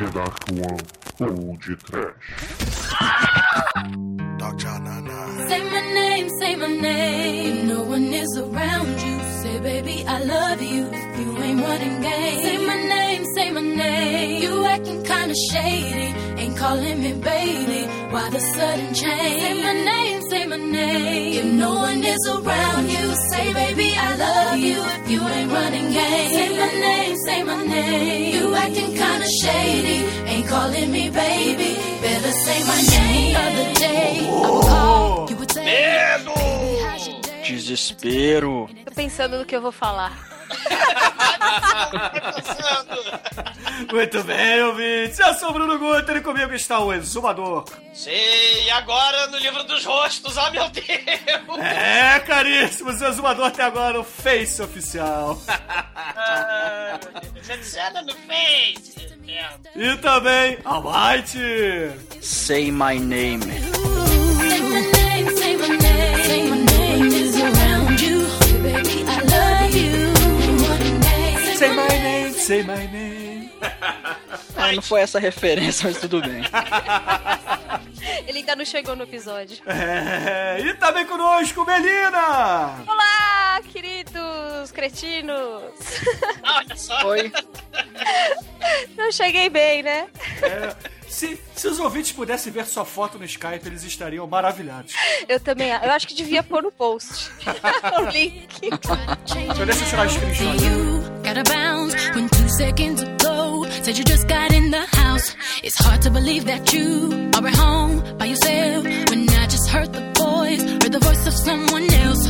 The Dark One ou de Trash. Say my name, say my name. No one is around you, say baby I love you. If you ain't running game, say my name, say my name. You acting kinda shady, ain't calling me baby. Why the sudden change? Say my name, say my name. If no one is around you, say baby I love you. If you ain't running game, say my name, say my name. You acting kinda shady, ain't calling me baby. Better say my name. Other day, I call, you would say, Medo! Desespero. Tô pensando no que eu vou falar. Muito bem, ouvintes. Eu sou o Bruno Guter e comigo está o Exumador. Sim, e agora no livro dos rostos, ah meu Deus! É, caríssimos, o Exumador tem agora o Face oficial. Ah, adiciona no Face. E também a White. Say my name, say my name. Say my name Say my name, say my name. Ah, não foi essa referência, mas tudo bem. Ele ainda não chegou no episódio. É, e também conosco, Melina. Olá, queridos cretinos! Olha só. Oi. Não cheguei bem, né? É, se, se os ouvintes pudessem ver sua foto no Skype, eles estariam maravilhados. Eu também. Eu acho que devia pôr no post o link. Deixa eu ver se eu tirar o screenshot. you gotta bounce when two seconds ago said you just got in the house. It's hard to believe that you are at home by yourself when I just heard the voice, heard the voice of someone else.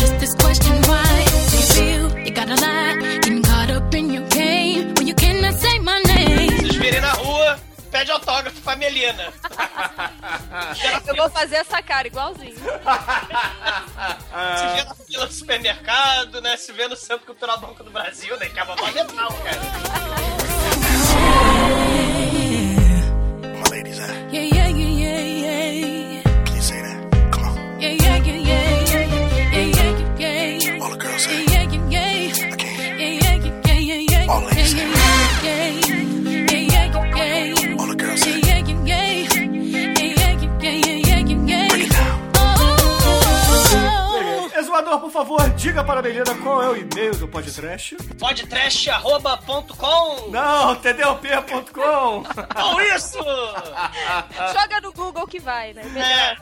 Just this question, why do you feel you gotta lie? Getting caught up in your game when you cannot say my name. Vocês virem na rua, pede autógrafo pra Melina. Eu vou fazer essa cara igualzinho. Se vê na fila do supermercado, né? Se vê no Centro Cultural Banco do Brasil, né? Que é uma legal, cara. My yeah, yeah, yeah, yeah. Favor, diga para a Melina qual é o e-mail do podcast. Podtrash.com Não, tdop.com. Ou isso! Joga no Google que vai, né? É.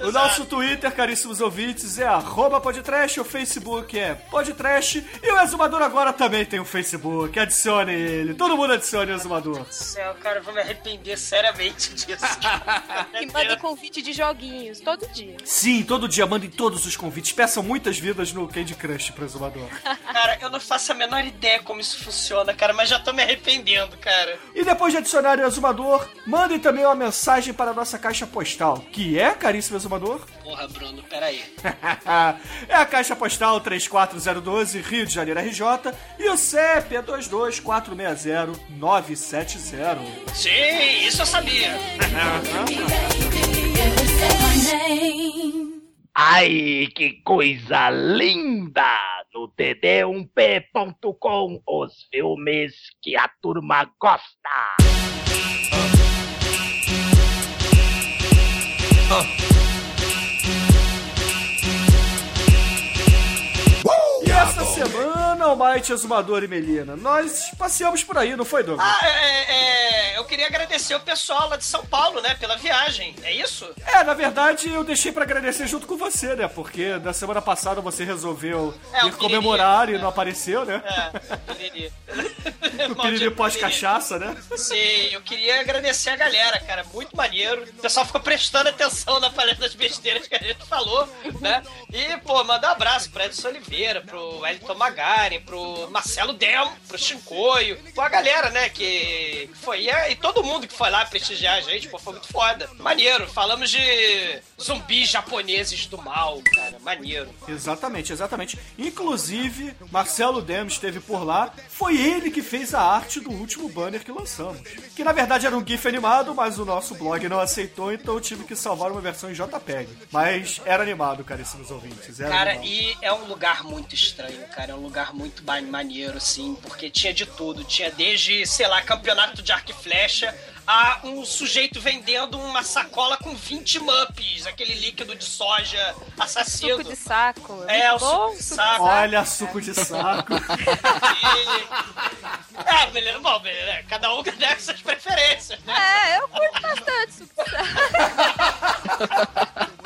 O nosso Twitter, caríssimos ouvintes, é arroba podtrash, o Facebook é podtrash e o Exumador agora também tem um Facebook. Adicione ele. Todo mundo adicione o Exumador. Céu, cara, eu vou me arrepender seriamente disso. E manda convite de joguinhos todo dia. Sim, todo dia mandem todos os convites. Peçam muitas vidas no Candy Crush pro Exumador. Cara, eu não faço a menor ideia como isso funciona, cara, mas já tô me arrependendo, cara. E depois de adicionar o Exumador, mandem também uma mensagem para a nossa caixa postal, que é, caríssimo Exumador, Porra, Bruno, peraí. é a caixa postal 34012, Rio de Janeiro RJ, e o CEP é 22460-970. Sim, isso eu sabia. Ai, que coisa linda! No td1p.com, os filmes que a turma gosta. E semana, Almighty Exumador e Melina, nós passeamos por aí, não foi, Douglas? Ah, é, é, eu queria agradecer o pessoal lá de São Paulo, né, pela viagem. É isso? É, na verdade, eu deixei pra agradecer junto com você, né? Porque da semana passada você resolveu É, o ir comemorar piriri, e não apareceu, né? É, piriri. O piriri pós-cachaça, né? Sim, eu queria agradecer a galera, cara. Muito maneiro. O pessoal ficou prestando atenção na paleta das besteiras que a gente falou, né? E, pô, mandar um abraço pro Edson Oliveira, pro Elton Magari, pro Marcelo Del, pro Chincoio, pô, a galera, né, que foi. E, todo mundo que foi lá prestigiar a gente, pô, foi muito foda. Maneiro. Falamos de zumbis japoneses do mal, cara. Maneiro. Exatamente, exatamente. Inclusive, Marcelo Demos esteve por lá. Foi ele que fez a arte do último banner que lançamos. Que na verdade era um GIF animado, mas o nosso blog não aceitou, então eu tive que salvar uma versão em JPEG. Mas era animado, caríssimos ouvintes. Era Cara, animado. e é um lugar muito estranho, cara. É um lugar muito ba- maneiro, assim, porque tinha de tudo. Tinha desde, sei lá, campeonato de arco e flecha, a um sujeito vendendo uma sacola com 20 muppies, aquele líquido de soja assassino. Suco de saco. É, o Muito suco de saco. Olha, suco de saco. E- É, beleza, bom, beleza, cada um tem suas preferências, né? É, eu curto bastante suco de saco.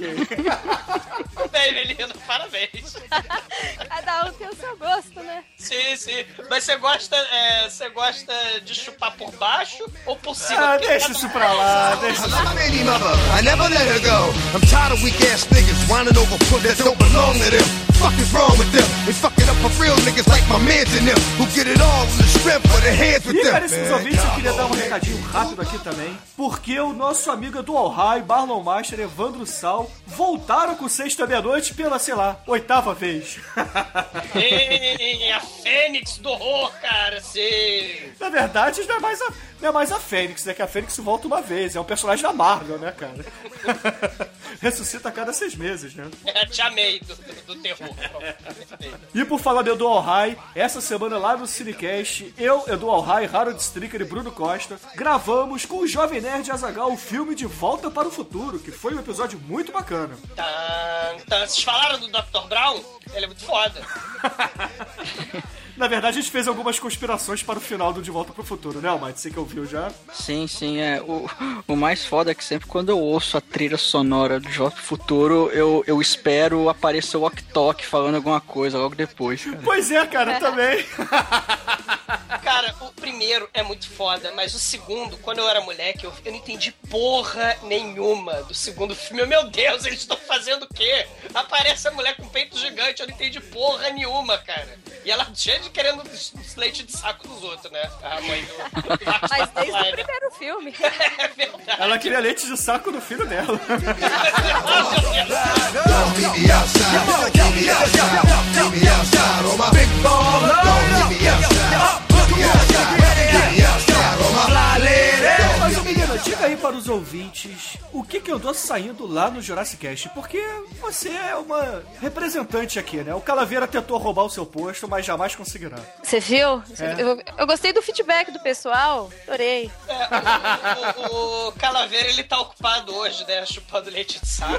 ok. Bem, menino, parabéns. Cada um tem o seu gosto, né? Sim, sim. Mas você gosta, é, você gosta de chupar por baixo ou por cima? Ah, deixa isso pra lá, deixa isso. I never let her go. I'm tired of weak ass niggas whining over foot that don't belong to them. Fuck is wrong with them? They fucking up for real niggas like my mans and them who get it all in the strength for their hands with E them. caríssimos ouvintes, eu queria dar um recadinho rápido aqui também, porque o nosso amigo Dual High, Barlon Master, Evandro Sal, voltaram com Sexta Pela, sei lá, oitava vez. Ih, a Fênix do horror, cara, sim. Na verdade, não é, mais a, não é mais a Fênix, né? Que a Fênix volta uma vez, é um personagem da Marvel, né, cara? Ressuscita a cada seis meses, né? É, te amei do, do terror. E por falar de Dual High, essa semana lá no Cinecast, eu, Edual High, Harold Stricker e Bruno Costa gravamos com o Jovem Nerd Azagal o filme De Volta para o Futuro, que foi um episódio muito bacana. Tá, vocês falaram do Dr. Brown? Ele é muito foda. Na verdade, a gente fez algumas conspirações para o final do De Volta para o Futuro, né, Almighty? Você que ouviu já? Sim, sim, é. O, o mais foda é que sempre quando eu ouço a trilha sonora do Jovem Futuro, eu, eu espero aparecer o Ok falando alguma coisa logo depois, cara. Pois é, cara, também. Cara, o primeiro é muito foda, mas o segundo, quando eu era moleque, eu, eu não entendi porra nenhuma do segundo filme. Meu Deus, eles estão fazendo o quê? Aparece a mulher com peito gigante, eu não entendi porra nenhuma, cara. E ela cheia de querendo leite de saco dos outros, né? A mãe do. Mas desde o primeiro filme. É verdade. Ela queria leite de saco do filho dela. Ouvintes o que que andou saindo lá no Jurassic Cast, porque você é uma representante aqui, né? O Calaveira tentou roubar o seu posto, mas jamais conseguirá. Você viu? É. Eu, eu gostei do feedback do pessoal. Adorei. É, o, o- o Calaveira, ele tá ocupado hoje, né? Chupando leite de saco.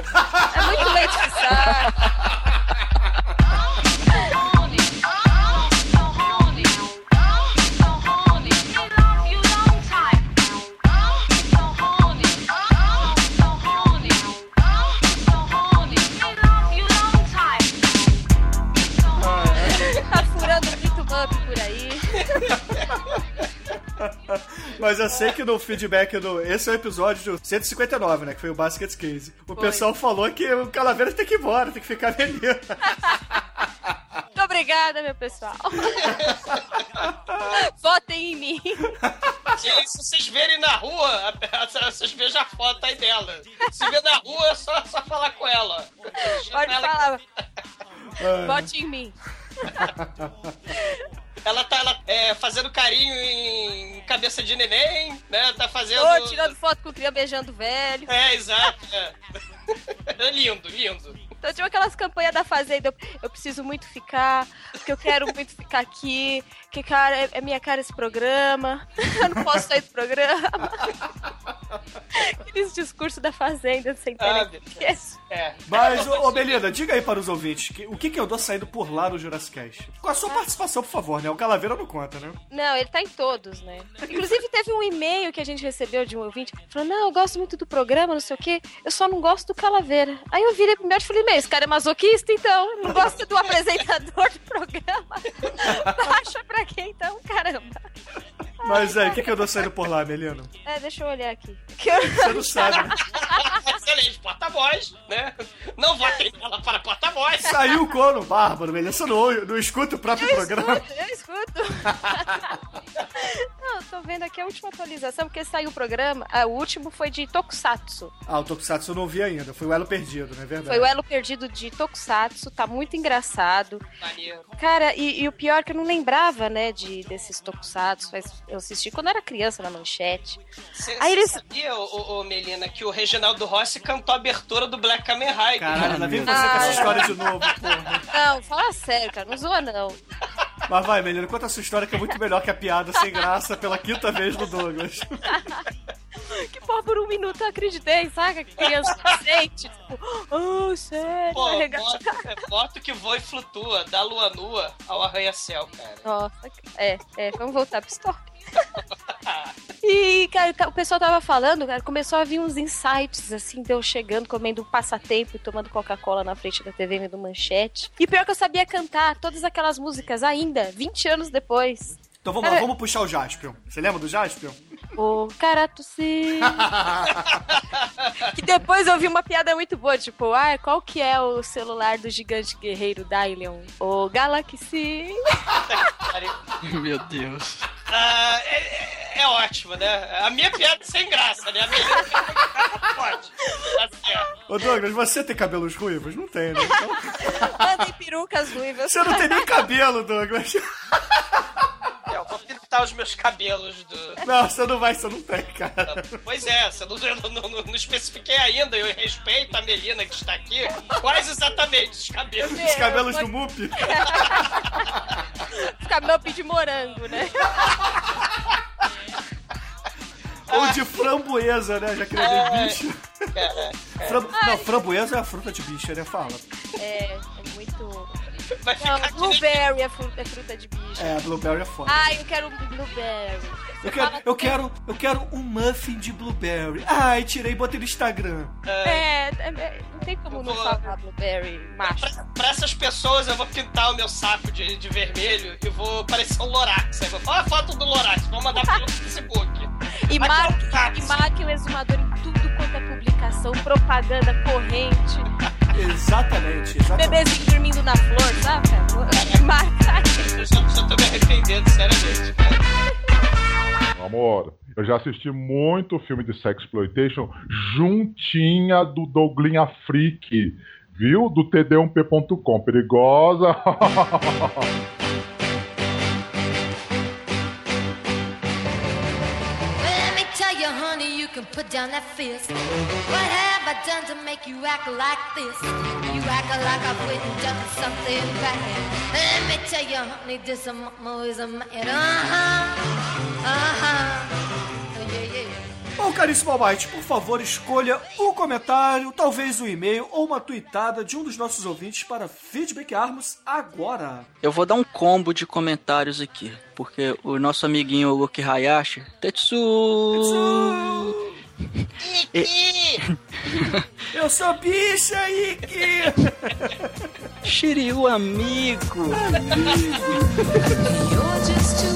É muito leite de saco. Mas eu sei que no feedback do. Esse é o episódio do 159, né? Que foi o Basket Case. O pessoal falou que o Calaveira tem que ir embora, tem que ficar menino. Muito obrigada, meu pessoal. Votem em mim. Se, se vocês verem na rua, vocês vejam a foto aí dela. Se vê na rua, é só, só falar com ela. Pode ela- falar. Vote em mim. Ela tá ela, é, fazendo carinho em cabeça de neném, né? Tá fazendo. Tô tirando foto com o cria beijando velho. É, exato. É. É lindo, lindo. Então tinha aquelas campanhas da Fazenda, eu, eu preciso muito ficar, porque eu quero muito ficar aqui, que cara, é, é minha cara esse programa, eu não posso sair do programa. Aqueles discursos da Fazenda sem Ah, ter É. Mas, ô, ô Belinda, diga aí para os ouvintes que- o que que andou saindo por lá no Jurassic Cast. Com a sua participação, por favor, né? O Calaveira não conta, né? Não, ele tá em todos, né? Inclusive teve um e-mail que a gente recebeu de um ouvinte, falando, não, eu gosto muito do programa, não sei o quê, eu só não gosto do Calaveira. Aí eu virei primeiro e falei, meu, esse cara é masoquista, então, não gosta do apresentador do programa. Baixa pra quem, então, caramba. Mas aí, o que que andou saindo por lá, Melino? É, deixa eu olhar aqui. Que eu- Você não sabe. né? Excelente, porta-voz, né? Não votem nela para porta-voz. Saiu o cono, bárbaro, Melino. Você não, não escuta o próprio Eu programa? escuto, eu escuto. Não, eu tô vendo aqui a última atualização, porque saiu o programa. Ah, o último foi de Tokusatsu. Ah, o Tokusatsu eu não vi ainda. Foi o Elo Perdido, não é verdade? Foi o elo perdido de Tokusatsu, tá muito engraçado. Maneiro. Cara, e, e o pior é que eu não lembrava, né, de, desses Tokusatsu. mas Eu assisti quando era criança na manchete. Você Aí eles- sabia, ô, ô, Melina, que o Reginaldo Rossi cantou a abertura do Black Kamen Rider? Caralho, lá vem você com Ah. essa história de novo, porra. Não, fala sério, cara, não zoa não. Mas vai, menino, conta a sua história que é muito melhor que a piada sem graça pela quinta vez do Douglas. Que porra, por um minuto eu acreditei, saca? Que criança inocente, tipo, oh, sério, Pô, moto, é moto que voa e flutua, da lua nua ao arranha-céu, cara. Nossa, é, é, vamos voltar pro stop. E, cara, o pessoal tava falando, cara, começou a vir uns insights, assim, deu chegando, comendo um passatempo e tomando Coca-Cola na frente da TV, vendo manchete. E pior que eu sabia cantar todas aquelas músicas ainda, 20 anos depois. Então vamos lá, Cara- vamos puxar o Jaspion. Você lembra do Jaspion? O Caratussi. que depois eu vi uma piada muito boa, tipo, ah, qual que é o celular do gigante guerreiro Dylion? O Galaxy. Meu Deus. Ah, é, é- é ótimo, né? A minha piada é sem graça, né? A minha pode. Tá certo. Ô Douglas, você tem cabelos ruivos? Não tem, né? Então, Andem perucas ruivas. você não tem nem cabelo, Douglas. É, pintar os meus cabelos do. Não, você não vai, você não tem, cara. Pois é, você não, eu não, não- não especifiquei ainda, eu respeito a Melina que está aqui. Quais exatamente os cabelos? Os cabelos do Mup. Cabelo de morango, né? Ou de framboesa, né? Já que ele é É. bicho. Fram- Não, framboesa é a fruta de bicho, né? Fala. É, é muito. Vai Não, blueberry é fruta, é fruta de bicho. É, blueberry é foda. Ai, eu quero um blueberry. Eu quero, eu quero, eu quero um muffin de blueberry. Ai, tirei e botei no Instagram. É, é, é, não tem como não vou- falar blueberry macho. Pra, pra essas pessoas eu vou pintar o meu saco de, de vermelho e vou parecer um Lorax. Aí vou falar, Olha a foto do Lorax, vou mandar pelo Facebook. E marque, e marque o exumador em tudo quanto é publicação, propaganda, corrente, Exatamente, exatamente. bebezinho dormindo na flor, sabe? Marca. Eu já, já tô me arrependendo, seriamente. cara. Amor, eu já assisti muito filme de sexploitation juntinha do Douglinha Freak, viu? Do td1p.com. Perigosa. put down that fist. What have I done to make you act like this? You act like I've went and done something bad. Let me tell you, honey, this always a man. Uh-huh, uh-huh. Yeah, yeah. Bom, caríssimo Almighty, por favor, escolha o comentário, talvez um e-mail ou uma tweetada de um dos nossos ouvintes para feedbackarmos agora. Eu vou dar um combo de comentários aqui, porque o nosso amiguinho Luke Hayashi, Tetsu, Ih, Eu sou bicha, Ike! Shiryu amigo. You're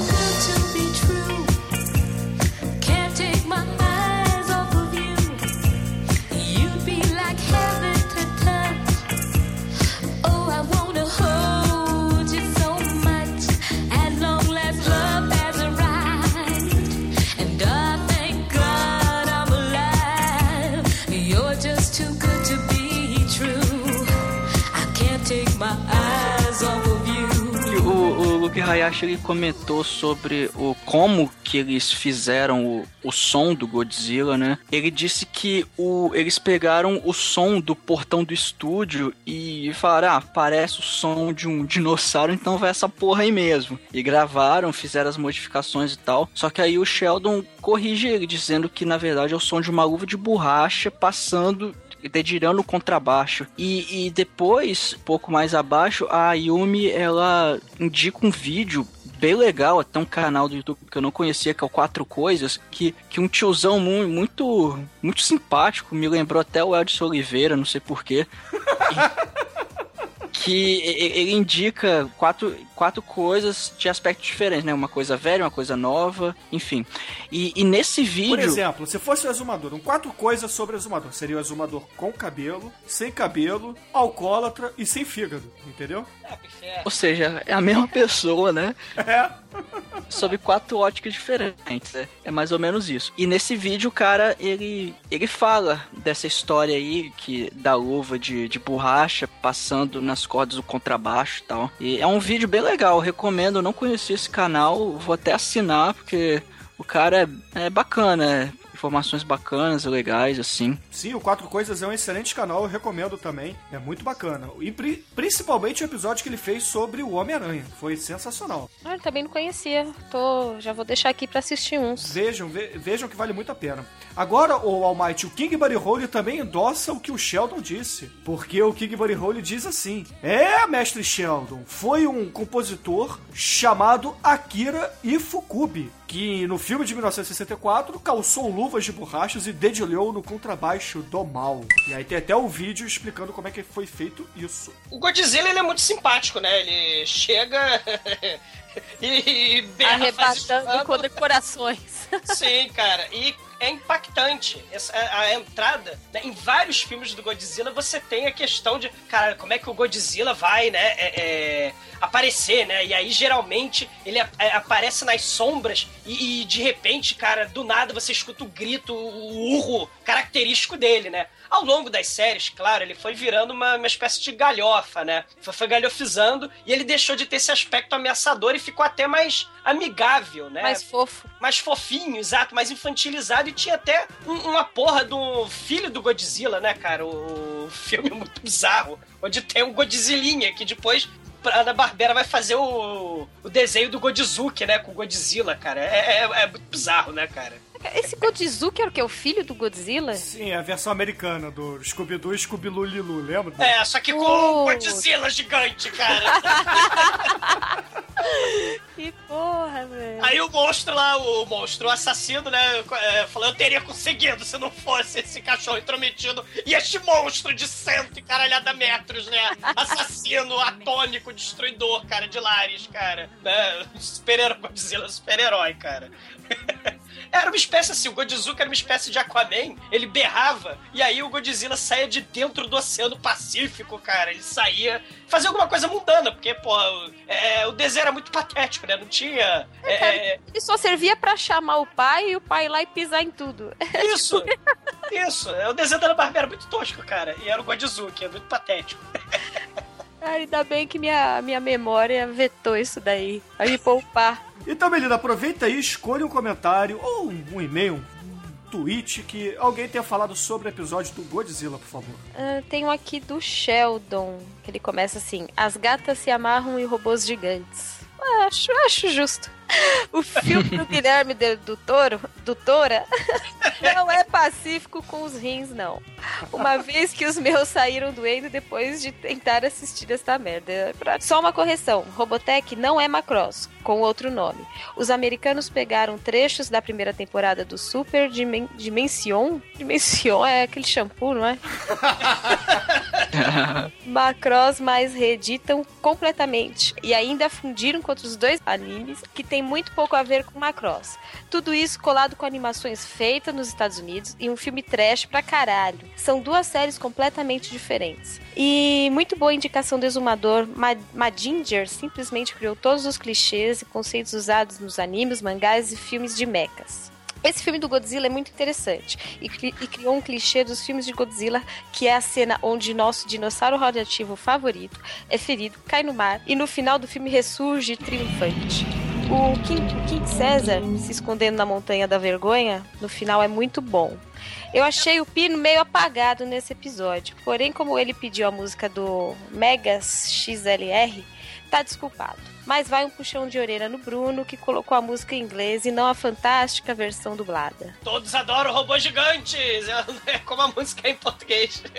Hayashi ele comentou sobre o como que eles fizeram o, o som do Godzilla, né? Ele disse que o, eles pegaram o som do portão do estúdio e falaram, ah, parece o som de um dinossauro, então vai essa porra aí mesmo. E gravaram, fizeram as modificações e tal. Só que aí o Sheldon corrige ele, dizendo que na verdade é o som de uma luva de borracha passando dedilhando o contrabaixo. E, e depois, um pouco mais abaixo, a Yumi ela indica um vídeo bem legal, até um canal do YouTube que eu não conhecia, que é o Quatro Coisas, que, que um tiozão mu- muito muito simpático, me lembrou até o Edson Oliveira, não sei porquê. que ele indica quatro, quatro coisas de aspectos diferentes, né? Uma coisa velha, uma coisa nova, enfim. E, e nesse vídeo... Por exemplo, se fosse o exumador, um quatro coisas sobre o exumador. Seria o exumador com cabelo, sem cabelo, alcoólatra e sem fígado, entendeu? é, é. Ou seja, é a mesma pessoa, né? É. Sob quatro óticas diferentes, né? É mais ou menos isso. E nesse vídeo, o cara, ele, ele fala dessa história aí, que da luva de, de borracha passando nas cordas do contrabaixo e tal. E é um vídeo bem legal, recomendo. Eu não conheci esse canal, vou até assinar, porque o cara é, é bacana, é informações bacanas, legais, assim. Sim, o Quatro Coisas é um excelente canal, eu recomendo também. É muito bacana. E pri- principalmente o episódio que ele fez sobre o Homem-Aranha. Foi sensacional. Ah, eu também não conhecia. Tô, já vou deixar aqui pra assistir uns. Vejam, ve- vejam que vale muito a pena. Agora, o Almighty, o King Buddy Holly também endossa o que o Sheldon disse. Porque o King Buddy Holly diz assim: É, mestre Sheldon, foi um compositor chamado Akira Ifukube, que no filme de 1964 calçou luvas de borrachas e dedilhou no contrabaixo do mal. E aí tem até o vídeo explicando como é que foi feito isso. O Godzilla ele é muito simpático, né? Ele chega e, berra, Arrebatando condecorações. Sim, cara. E é impactante essa, a, a entrada. né? Em vários filmes do Godzilla você tem a questão de, cara, como é que o Godzilla vai, né, é, é, aparecer, né? E aí geralmente ele a- é, aparece nas sombras e, e, de repente, cara, do nada você escuta o grito, o urro característico dele, né? Ao longo das séries, claro, ele foi virando uma, uma espécie de galhofa, né? Foi, foi galhofizando e ele deixou de ter esse aspecto ameaçador e ficou até mais amigável, né? Mais fofo. mais fofinho, exato, mais infantilizado e tinha até um- uma porra do filho do Godzilla, né, cara? O filme é muito bizarro, onde tem um Godzillinha que depois a Ana Barbera vai fazer o, o desenho do Godizuki, né, com o Godzilla, cara. É, é- é muito bizarro, né, cara? Esse Godzizuki era o que? O filho do Godzilla? Sim, é a versão americana do Scooby-Doo e Scooby-Loo Lilu, lembra? É, só que com Oh. um Godzilla gigante, cara. Que porra, velho. Aí o monstro lá, o monstro, o assassino, né, é, falou, eu teria conseguido se não fosse esse cachorro intrometido e este monstro de cento e caralhada metros, né, assassino, atômico, destruidor, cara, de lares, cara, né, super-herói, Godzilla, super-herói, cara. Era uma espécie assim, o Godzilla era uma espécie de Aquaman, ele berrava, e aí o Godzilla saía de dentro do Oceano Pacífico, cara. Ele saía, fazia alguma coisa mundana, porque, pô, é, o desenho era muito patético, né? Não tinha. é, é, Ele só servia pra chamar o pai e o pai ir lá e pisar em tudo. isso! Isso! É, O desenho da Barbera era muito tosco, cara. E era o Godzilla, que é muito patético. Ah, ainda bem que minha, minha memória vetou isso daí. Vai me poupar. Então, Melina, aproveita aí, escolha um comentário ou um, um e-mail, um tweet que alguém tenha falado sobre o episódio do Godzilla, por favor. Ah, tem um aqui do Sheldon, que ele começa assim: As gatas se amarram em robôs gigantes. Ah, Acho, acho justo. O filme do Guilherme do Toro, do Tora, não é pacífico com os rins, não. Uma vez que os meus saíram doendo depois de tentar assistir essa merda. Só uma correção: Robotech não é Macross, com outro nome. Os americanos pegaram trechos da primeira temporada do Super Dimen Dimension. Dimension é aquele shampoo, não é? Macross, mas reeditam completamente. E ainda fundiram com outros dois animes que tem muito pouco a ver com Macross. Tudo isso colado com animações feitas nos Estados Unidos e um filme trash pra caralho. São duas séries completamente diferentes. E muito boa indicação do exumador. Ma Madinger simplesmente criou todos os clichês e conceitos usados nos animes, mangás e filmes de mechas. Esse filme do Godzilla é muito interessante e, cri- e criou um clichê dos filmes de Godzilla, que é a cena onde nosso dinossauro radioativo favorito é ferido, cai no mar e no final do filme ressurge triunfante. O King, King César se escondendo na montanha da vergonha, no final é muito bom. Eu achei o Pino meio apagado nesse episódio, porém, como ele pediu a música do Megas XLR, tá desculpado. Mas vai um puxão de orelha no Bruno, que colocou a música em inglês e não a fantástica versão dublada. Todos adoram robôs gigantes! É como a música é em português.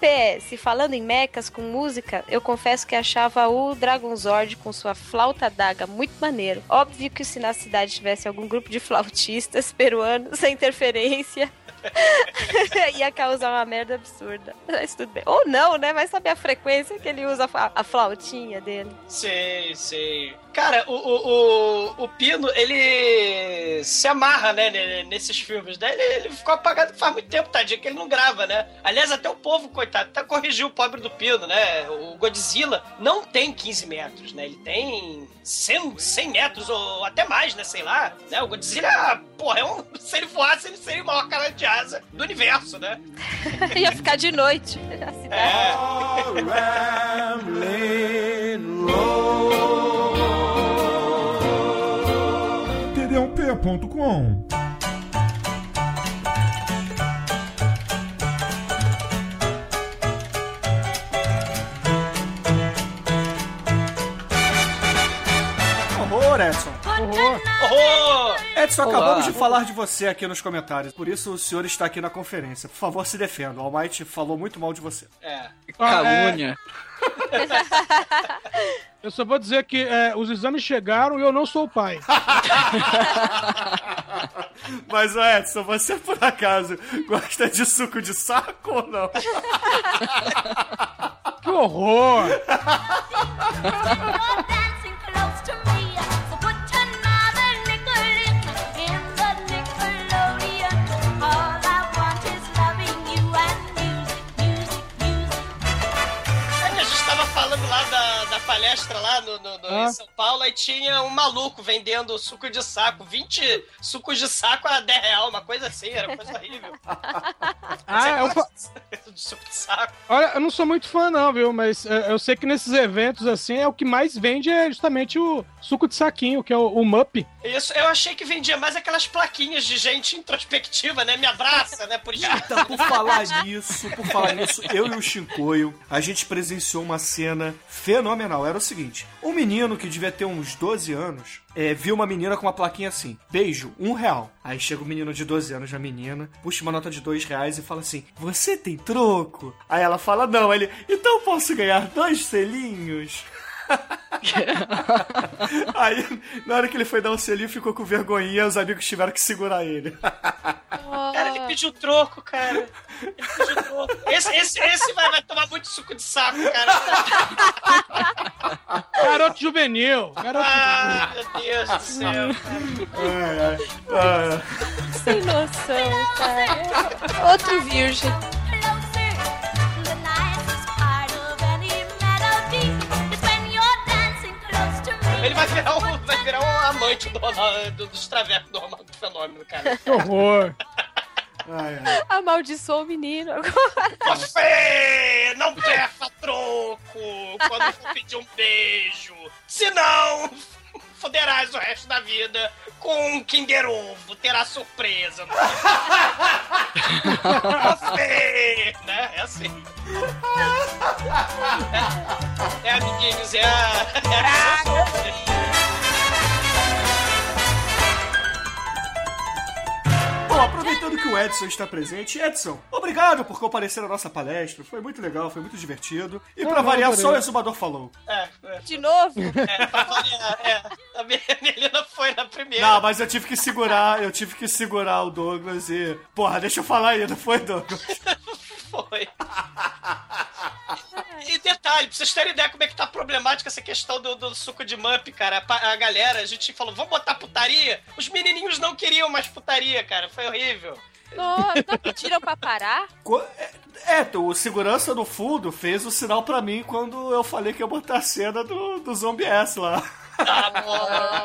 PS, falando em mechas com música, eu confesso que achava o Dragonzord com sua flauta daga muito maneiro. Óbvio que se na cidade tivesse algum grupo de flautistas peruanos sem interferência, ia causar uma merda absurda. Mas tudo bem. Ou não, né? Vai saber a frequência que ele usa a, flautinha dele. Sim, sim. Cara, o, o, o, o Pino, ele se amarra, né, ne- nesses filmes, né? Ele, ele ficou apagado faz muito tempo, tadinho, que ele não grava, né? Aliás, até o povo, coitado, até corrigiu o pobre do Pino, né? O Godzilla não tem 15 metros, né? Ele tem 100, 100 metros ou até mais, né? Sei lá. Né? O Godzilla, porra, é um, se ele voasse, ele seria o maior cara de asa do universo, né? ia ficar de noite. A cidade. É. pb.com. Horror, Edson. Horror. Horror. Edson, Olá. acabamos de falar de você aqui nos comentários. Por isso o senhor está aqui na conferência. Por favor, se defenda. O Almighty falou muito mal de você. É. Ah, é, Calúnia. eu só vou dizer que é, os exames chegaram e eu não sou o pai. Mas, Edson, você por acaso gosta de suco de saco ou não? Que horror! tava falando lá da, da palestra lá no, no- no- Ah. em São Paulo, aí tinha um maluco vendendo suco de saco, 20 sucos de saco a 10 real, uma coisa assim, era uma coisa horrível. Ah, eu, fa- de suco de saco. olha, eu não sou muito fã, não, viu? Mas é, eu sei que nesses eventos assim é o que mais vende é justamente o suco de saquinho, que é o, o Mup. Isso, eu achei que vendia mais aquelas plaquinhas de gente introspectiva, né? Me abraça, né? Por isso. Então, por falar nisso, por falar nisso, eu e o Shinkoio, a gente presenciou uma cena fenomenal. Era o seguinte: um menino que devia ter uns 12 anos. é, viu uma menina com uma plaquinha assim, beijo, um real. Aí chega o menino de 12 anos na menina, puxa uma nota de dois reais e fala assim: Você tem troco? Aí ela fala: Não. Aí ele, então posso ganhar dois selinhos? Aí, na hora que ele foi dar o selinho, ficou com vergonhinha, os amigos tiveram que segurar ele. Ele pediu troco, cara. Ele pediu troco. Esse, esse, esse vai, vai tomar muito suco de saco, cara. Garoto juvenil. Garoto Ah, meu Deus do céu. Sem noção, cara. Outro virgem. Ele vai virar um, vai virar um amante do, do, dos travecos do Ronaldo Fenômeno, cara. Que horror. Ai, ai. Amaldiçoou o menino agora. Você não peça troco quando for pedir um beijo. Senão, foderás o resto da vida com um Kinder Ovo. Terá surpresa. Você, né? É assim. É, é amiguinhos, é a... É a... Bom, aproveitando que o Edson está presente, Edson, obrigado por comparecer à nossa palestra. Foi muito legal, foi muito divertido. E não, variar, só o exumador falou. É, é, De novo? é, pra variar, é. A minha Melina foi na primeira. Não, mas eu tive que segurar, eu tive que segurar o Douglas e. Porra, deixa eu falar aí, não foi, Douglas? Foi. E detalhe, pra vocês terem ideia como é que tá problemática essa questão do, do suco de mup, cara. A, a galera, a gente falou, vamos botar putaria? Os menininhos não queriam mais putaria, cara. Foi horrível. Nossa, não pediram pra parar? Co- É, é, o segurança do fundo fez o sinal pra mim quando eu falei que ia botar a cena do, do Zombie S lá. Ah,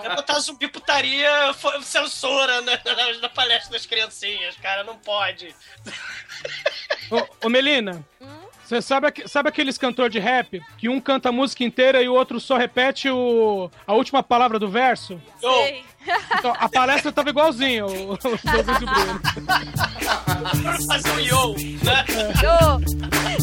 pô. Botar zumbi putaria foi censura na, na, na palestra das criancinhas, cara. Não pode. Ô, ô Melina, você sabe, sabe aqueles cantores de rap que um canta a música inteira e o outro só repete o, a última palavra do verso? Sei. Então, a palestra tava igualzinho, o, Douglas e o Bruno. Fazer um yo, né?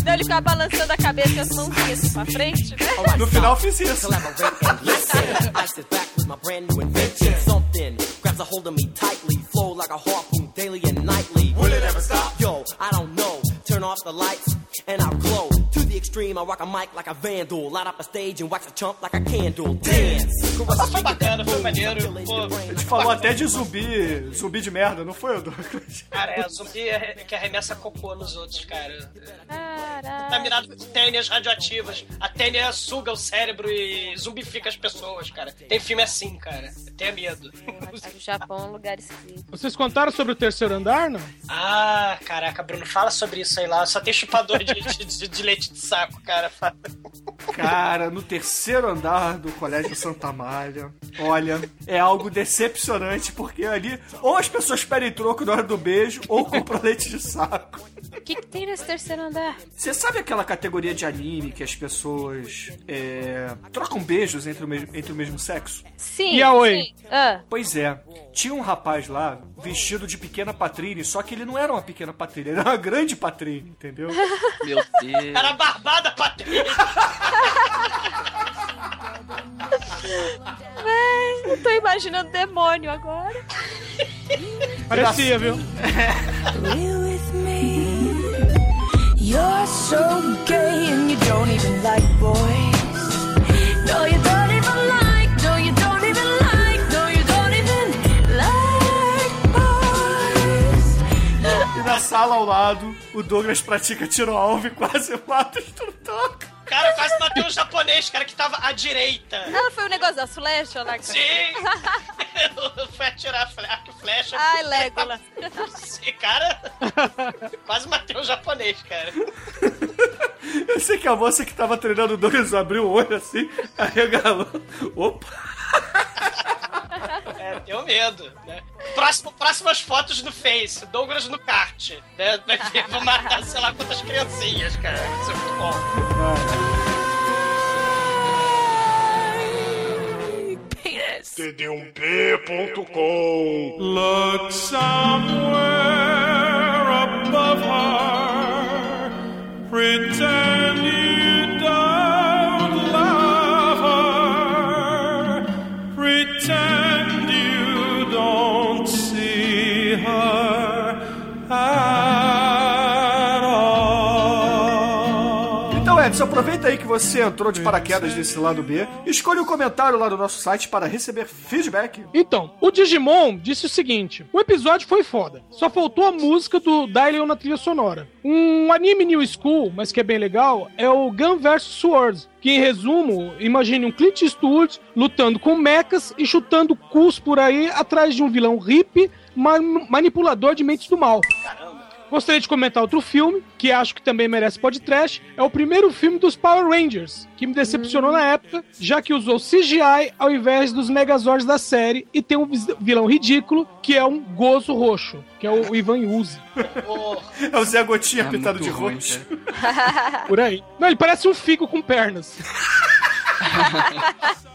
Não, ele ficava balançando a cabeça e as mãozinhas assim pra frente, né? No final eu fiz isso. collaborate and listen. I sit back with my brand new invention. Something grabs a hold of me tightly, flow like a harpoon daily and nightly. Will it ever stop? Yo, I don't know. Turn off the lights and I'll glow. Extreme, I rock a mic like a vandal. Light up a stage and wax a chump like a candle. Dance. Foi bacana, foi maneiro. Pô, A gente falou até de zumbi, zumbi de merda, não foi, Douglas? cara, é zumbi é- que arremessa cocô nos outros, cara. Caralho. Contaminado por tênias radioativas. A tênia suga o cérebro e zumbifica as pessoas, cara. Tem filme assim, cara. Tenha medo. Mas O Japão é um lugar esquisito. Vocês contaram sobre o terceiro andar, não? Ah, caraca, Bruno, fala sobre isso aí lá. Só tem chupador de, de- de leite de saco, cara. Cara, no terceiro andar do Colégio Santa Malha, olha, é algo decepcionante, porque ali ou as pessoas pedem troco na hora do beijo, ou compram leite de saco. O que, que tem nesse terceiro andar? Você sabe aquela categoria de anime que as pessoas é, trocam beijos entre o, mesmo, entre o mesmo sexo? Sim. Yaoi. sim. Ah, Pois é, tinha um rapaz lá vestido de pequena Patrine, só que ele não era uma pequena Patrine, ele era uma grande Patrine, entendeu? Meu Deus. Era barbada, Patrícia. Eu tô imaginando demônio agora. Parecia, viu? You're so gay and you don't even like boys. No, you don't. E na sala ao lado, o Douglas pratica tiro ao alvo e quase mata o instrutor. Cara, quase matei um japonês, cara, que tava à direita. Ela foi o negócio das flechas lá. Sim! Foi atirar a fle- arco e flecha. Ai, Legolas. Sim, cara. Quase matei um japonês, cara. Eu sei que a moça que tava treinando o Douglas abriu o olho assim, arregalou. Opa! É, tenho medo, né? Próximo, próximas fotos no Face, Douglas no kart. Né? Vou matar sei lá quantas criancinhas, cara. Isso é muito bom. td1p.com Look somewhere above her. Pretend aproveita aí que você entrou de paraquedas nesse lado B. Escolha um comentário lá do nosso site para receber feedback. Então, o Digimon disse o seguinte: o episódio foi foda. Só faltou a música do Dailion na trilha sonora. Um anime new school, mas que é bem legal, é o Gun vs Swords. Que em resumo, imagine um Clint Eastwood lutando com mechas e chutando cus por aí atrás de um vilão hippie man- manipulador de mentes do mal. Gostaria de comentar outro filme, que acho que também merece podcast. É o primeiro filme dos Power Rangers, que me decepcionou na época, já que usou CGI ao invés dos Megazords da série e tem um vilão ridículo, que é um gozo roxo, que é o Ivan Yuzi. É o Zé Gotinha É pintado de ruim, roxo. Por aí. Não, ele parece um figo com pernas.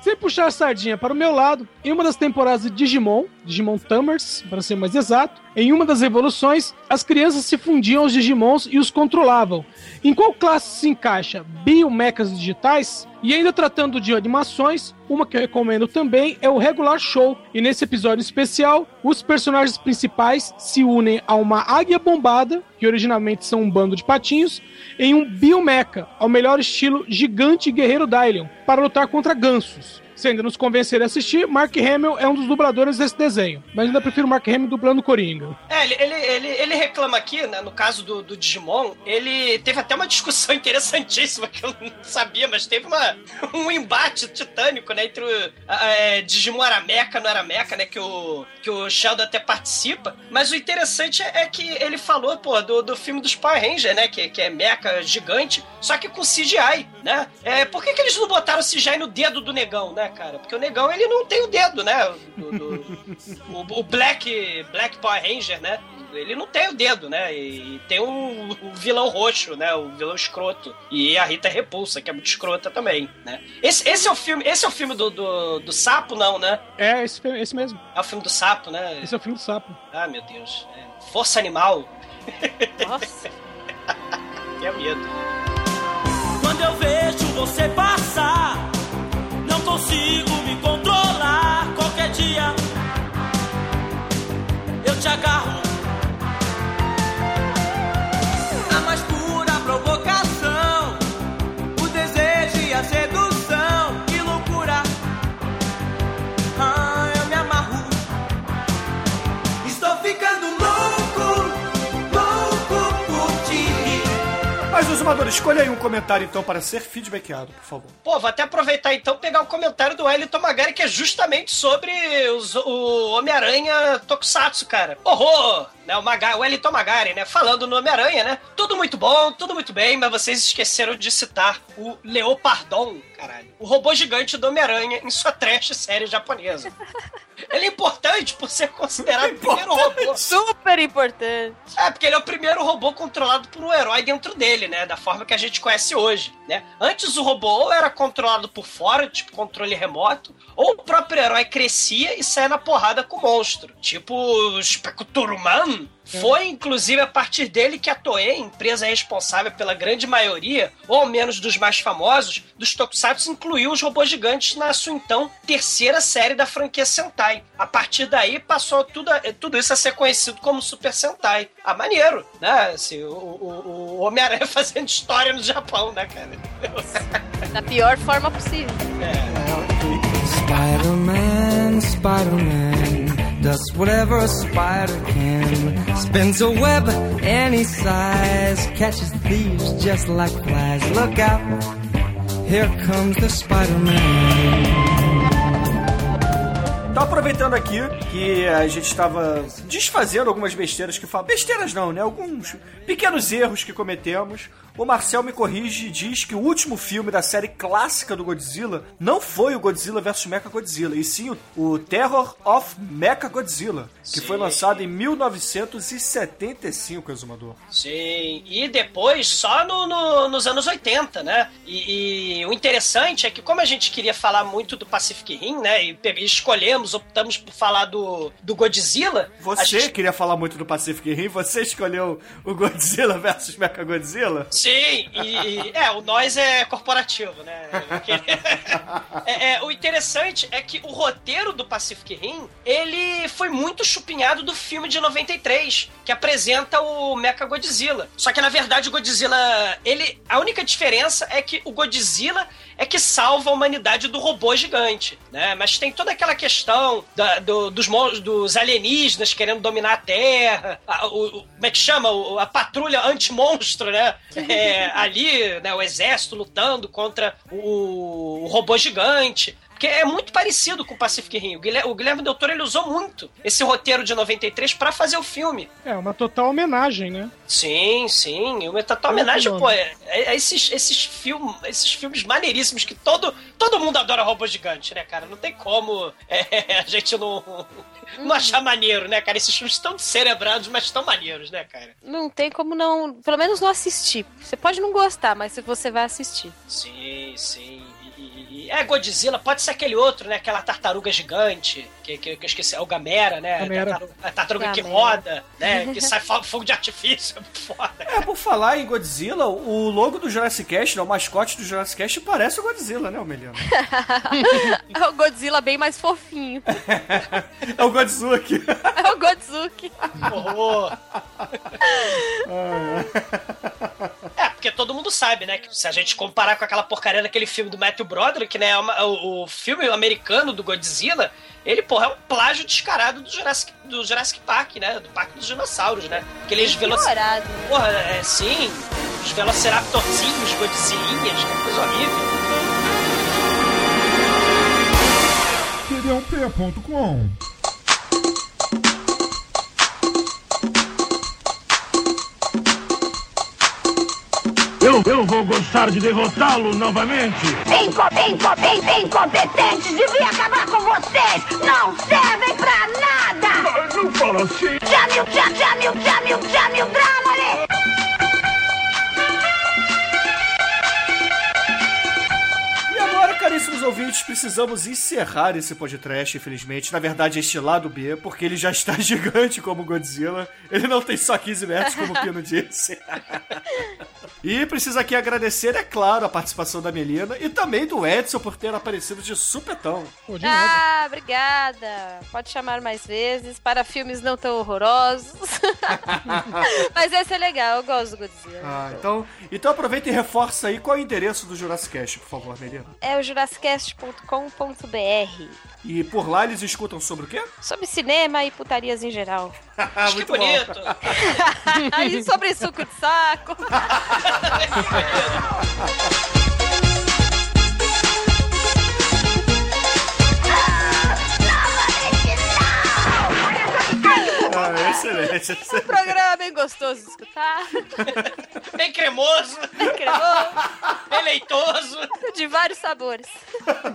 Sem puxar a sardinha para o meu lado, em uma das temporadas de Digimon, Digimon Tamers, para ser mais exato, em uma das evoluções, as crianças se fundiam aos Digimons e os controlavam. Em qual classe se encaixa biomechas digitais? E ainda tratando de animações, uma que eu recomendo também é o Regular Show. E nesse episódio especial, os personagens principais se unem a uma águia bombada, que originalmente são um bando de patinhos, em um biomecha, ao melhor estilo gigante guerreiro Dylion, para lutar contra gansos. Se ainda nos convencer a assistir, Mark Hamill é um dos dubladores desse desenho. Mas ainda prefiro Mark Hamill dublando Coringa. É, ele, ele, ele, ele reclama aqui, né, no caso do, do Digimon, ele teve até uma discussão interessantíssima que eu não sabia, mas teve uma, um embate titânico, né, entre o é, Digimon era mecha, não era mecha, né, que o, que o Sheldon até participa, mas o interessante é, é que ele falou, pô, do, do filme dos Power Rangers, né, que, que é mecha gigante, só que com CGI, né, é, por que que eles não botaram CGI no dedo do negão, né, cara, porque o negão, ele não tem o dedo, né, do- do, o, o Black, Black Power Ranger, né? Ele não tem o dedo, né? E tem o, o vilão roxo, né? O vilão escroto. E a Rita Repulsa, que é muito escrota também, né? Esse, esse é o filme, esse é o filme do, do, do sapo, não, né? É, esse, esse mesmo. É o filme do sapo, né? Esse é o filme do sapo. Ah, meu Deus. É. Força Animal. Nossa. Que medo. Quando eu vejo você passar, não consigo me controlar. Qualquer dia eu te agarro. Mas, Zumador, escolha aí um comentário então para ser feedbackado, por favor. Pô, vou até aproveitar então pegar o comentário do Elton Magari, que é justamente sobre os- o Homem-Aranha Tokusatsu, cara. Horror! Né, o, Maga, o Elton Magari, né? Falando no Homem-Aranha, né? Tudo muito bom, tudo muito bem, mas vocês esqueceram de citar o Leopardon, caralho. O robô gigante do Homem-Aranha em sua trash série japonesa. Ele é importante por ser considerado o primeiro robô. Super importante. É, porque ele é o primeiro robô controlado por um herói dentro dele, né? Da forma que a gente conhece hoje, né? Antes o robô ou era controlado por fora, tipo controle remoto, ou o próprio herói crescia e saia na porrada com o monstro. Tipo o Spectruman, Foi, inclusive, a partir dele que a Toei, empresa responsável pela grande maioria, ou ao menos dos mais famosos, dos Tokusatsu, incluiu os robôs gigantes na sua, então, terceira série da franquia Sentai. A partir daí, passou tudo, a- tudo isso a ser conhecido como Super Sentai. Ah, maneiro, né? Assim, o, o- o Homem-Aranha fazendo história no Japão, né, cara? Da pior forma possível. Spider-Man, Spider-Man does whatever a spider can. Spins a web any size, catches thieves just like flies. Look out, here comes the Spider-Man. Então, aproveitando aqui que a gente estava desfazendo algumas besteiras que falam. Besteiras não, né? Alguns pequenos erros que cometemos. O Marcel me corrige e diz que o último filme da série clássica do Godzilla não foi o Godzilla vs Mechagodzilla, e sim o, Terror of Mechagodzilla, que foi lançado em 1975, Exumador. Sim, e depois só no, no- nos anos 80, né? E, e o interessante é que, como a gente queria falar muito do Pacific Rim, né? E escolhemos, optamos por falar do, do Godzilla. Você gente- queria falar muito do Pacific Rim, você escolheu o Godzilla vs Mechagodzilla? Sim, e, é, o nós é corporativo, né? É, é, o interessante é que o roteiro do Pacific Rim, ele foi muito chupinhado do filme de 93, que apresenta o Mecha Godzilla. Só que na verdade o Godzilla, ele, a única diferença é que o Godzilla é que salva a humanidade do robô gigante, né? Mas tem toda aquela questão da- do- dos, dos alienígenas querendo dominar a Terra, a, o, o- como é que chama? A patrulha anti-monstro, né? É, ali, né, o exército lutando contra o, o robô gigante. Porque é muito parecido com o Pacific Rim. O Guilherme, o Guilherme Del Toro, ele usou muito esse roteiro de 93 pra fazer o filme. É, uma total homenagem, né? Sim, sim. Uma total Muito homenagem, pô, é, é esses, esses, film, esses filmes maneiríssimos que todo, todo mundo adora robô gigante, né, cara? Não tem como é, a gente não, não achar maneiro, né, cara? Esses filmes estão cerebrados, mas estão maneiros, né, cara? Não tem como não. Pelo menos não assistir. Você pode não gostar, mas você vai assistir. Sim, sim. É Godzilla, pode ser aquele outro, né? Aquela tartaruga gigante, que, que, que eu esqueci, é o Gamera, né? Gamera. A tartaruga, a tartaruga que Gamera. roda, né? Que sai fo- fogo de artifício, é foda. É, por falar em Godzilla, o logo do Jurassic Cast, né, o mascote do Jurassic Cast parece o Godzilla, né, o Melino? É o Godzilla bem mais fofinho. É o Godzuki. É o Godzuki. horror. É, porque todo mundo sabe, né? Que se a gente comparar com aquela porcaria daquele filme do Matthew Broderick, né? é uma- o, o filme americano do Godzilla, ele, porra, é um plágio descarado do Jurassic, do Jurassic Park, né? Do Parque dos Dinossauros, né? Aqueles veloci... Piorado. Porra, é, sim, os velociraptorzinhos, Godzillinhas, que coisa horrível. td1p.com Eu, eu vou gostar de derrotá-lo novamente. Incom incom incompetentes! Devia acabar com vocês! Não servem pra nada! Não fala assim. Chame o, chame, chame o, ouvintes, precisamos encerrar esse podcast, infelizmente. Na verdade, este lado B, porque ele já está gigante como Godzilla. Ele não tem só 15 metros, como o Pino disse. E precisa aqui agradecer, é claro, a participação da Melina e também do Edson por ter aparecido de supetão. Pô, de nada. Ah, obrigada. Pode chamar mais vezes para filmes não tão horrorosos. Mas esse é legal, eu gosto do Godzilla. Ah, então, então aproveita e reforça aí qual é o endereço do Jurassic Cast, por favor, Melina. É o jurassicast.com.br. E por lá eles escutam sobre o quê? Sobre cinema e putarias em geral. Ah, que bonito. e sobre suco de saco. Ah, excelente. Um programa bem gostoso de escutar. Bem cremoso, Bem cremoso, bem leitoso. de vários sabores.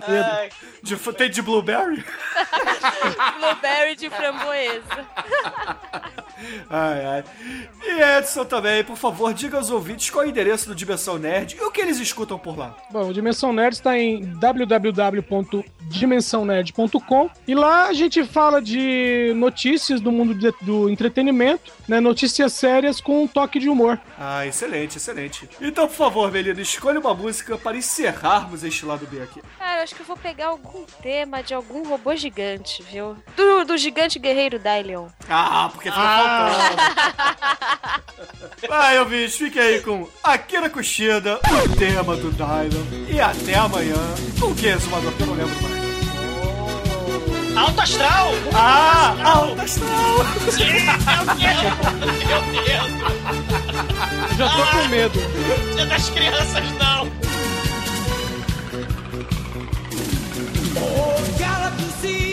Ai, De, tem de blueberry? Blueberry de framboesa. Ai, ai. E Edson também, por favor, diga aos ouvintes qual é o endereço do Dimensão Nerd e o que eles escutam por lá. Bom, o Dimensão Nerd está em www.dimensãonerd.com e lá a gente fala de notícias do mundo de- do entretenimento, né? Notícias sérias com um toque de humor. Ah, excelente, excelente. Então, por favor, Melina, escolha uma música para encerrarmos este lado B aqui. Cara, eu acho que eu vou pegar algum tema de algum robô gigante, viu? Do, do gigante guerreiro Dylion. Ah, porque fica faltando. Vai, ouvintes, fique aí com Akira Kushida, o tema do Dylan. E até amanhã. Com o que, Exumador? Que eu não lembro mais. Alto astral! Ah, alto astral! Meu Deus! Já tô com medo. Dia das crianças, não! Oh, Galaxy!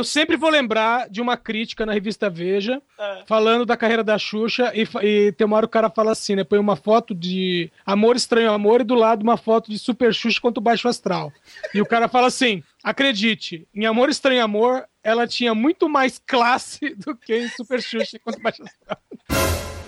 Eu sempre vou lembrar de uma crítica na revista Veja, falando da carreira da Xuxa, e, e tem uma hora o cara fala assim, né? Põe uma foto de Amor Estranho Amor e do lado uma foto de Super Xuxa contra o Baixo Astral. E o cara fala assim: acredite, em Amor Estranho Amor, ela tinha muito mais classe do que em Super Xuxa contra o Baixo Astral.